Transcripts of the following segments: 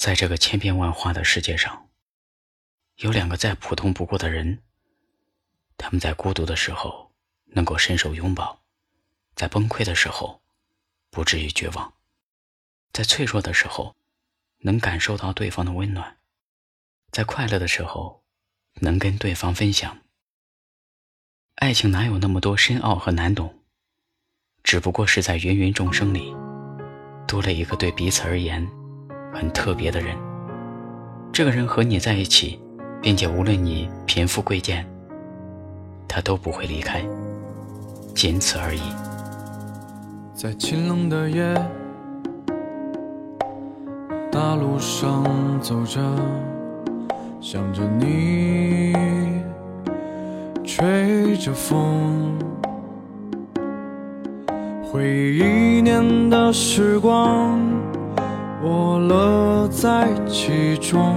在这个千变万化的世界上，有两个再普通不过的人。他们在孤独的时候能够伸手拥抱，在崩溃的时候不至于绝望，在脆弱的时候能感受到对方的温暖，在快乐的时候能跟对方分享。爱情哪有那么多深奥和难懂？只不过是在芸芸众生里，多了一个对彼此而言很特别的人。这个人和你在一起，并且无论你贫富贵贱，他都不会离开，仅此而已。在清冷的夜，大路上走着，想着你，吹着风。回忆一年的时光，我乐在其中，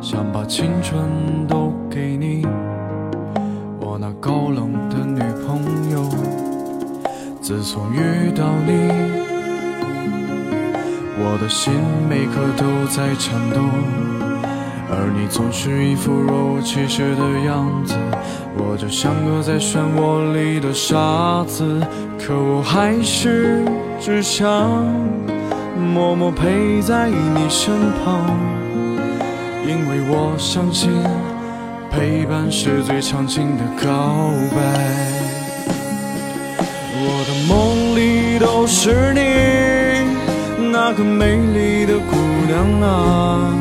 想把青春都给你，我那高冷的女朋友。自从遇到你，我的心每刻都在颤抖，而你总是一副若无其事的样子，我就像个在漩涡里的沙子。可我还是只想默默陪在你身旁，因为我相信陪伴是最长情的告白。我的梦里都是你，那个美丽的姑娘啊，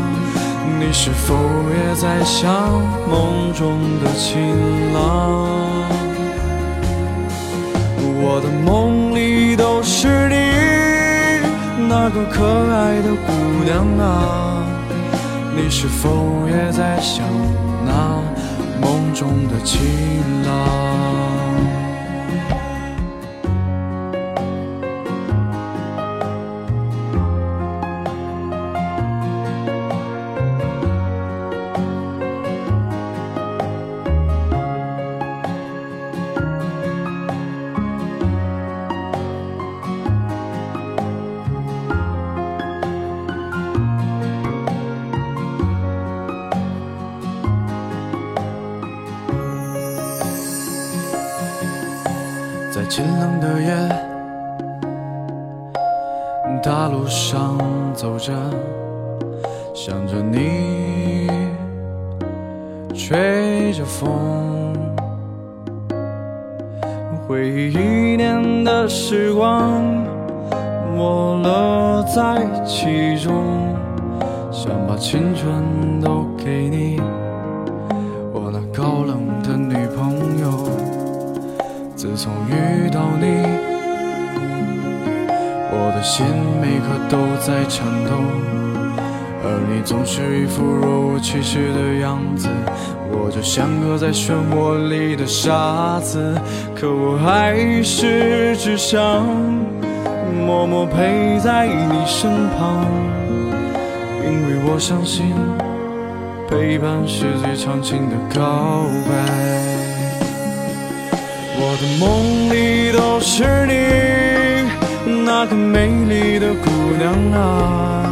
你是否也在想梦中的情郎？我的梦里都，那个可爱的姑娘啊，你是否也在想那梦中的情郎？在清冷的夜，大路上走着，想着你，吹着风，回忆一年的时光，我乐在其中，想把青春都给你，的心每刻都在颤抖，而你总是一副若无其事的样子，我就像个在漩涡里的傻子，可我还是只想默默陪在你身旁，因为我相信陪伴是最长情的告白。我的梦里都是你，那个美丽的姑娘啊，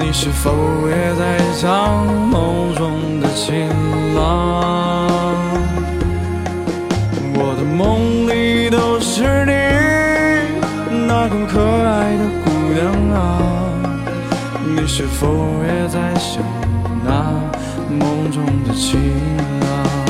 你是否也在想梦中的情郎？我的梦里都是你，那个可爱的姑娘啊，你是否也在想那梦中的情郎？